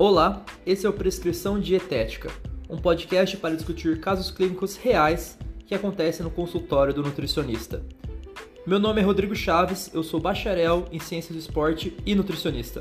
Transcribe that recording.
Olá, esse é o Prescrição Dietética, um podcast para discutir casos clínicos reais que acontecem no consultório do nutricionista. Meu nome é Rodrigo Chaves, eu sou bacharel em Ciências do Esporte e nutricionista.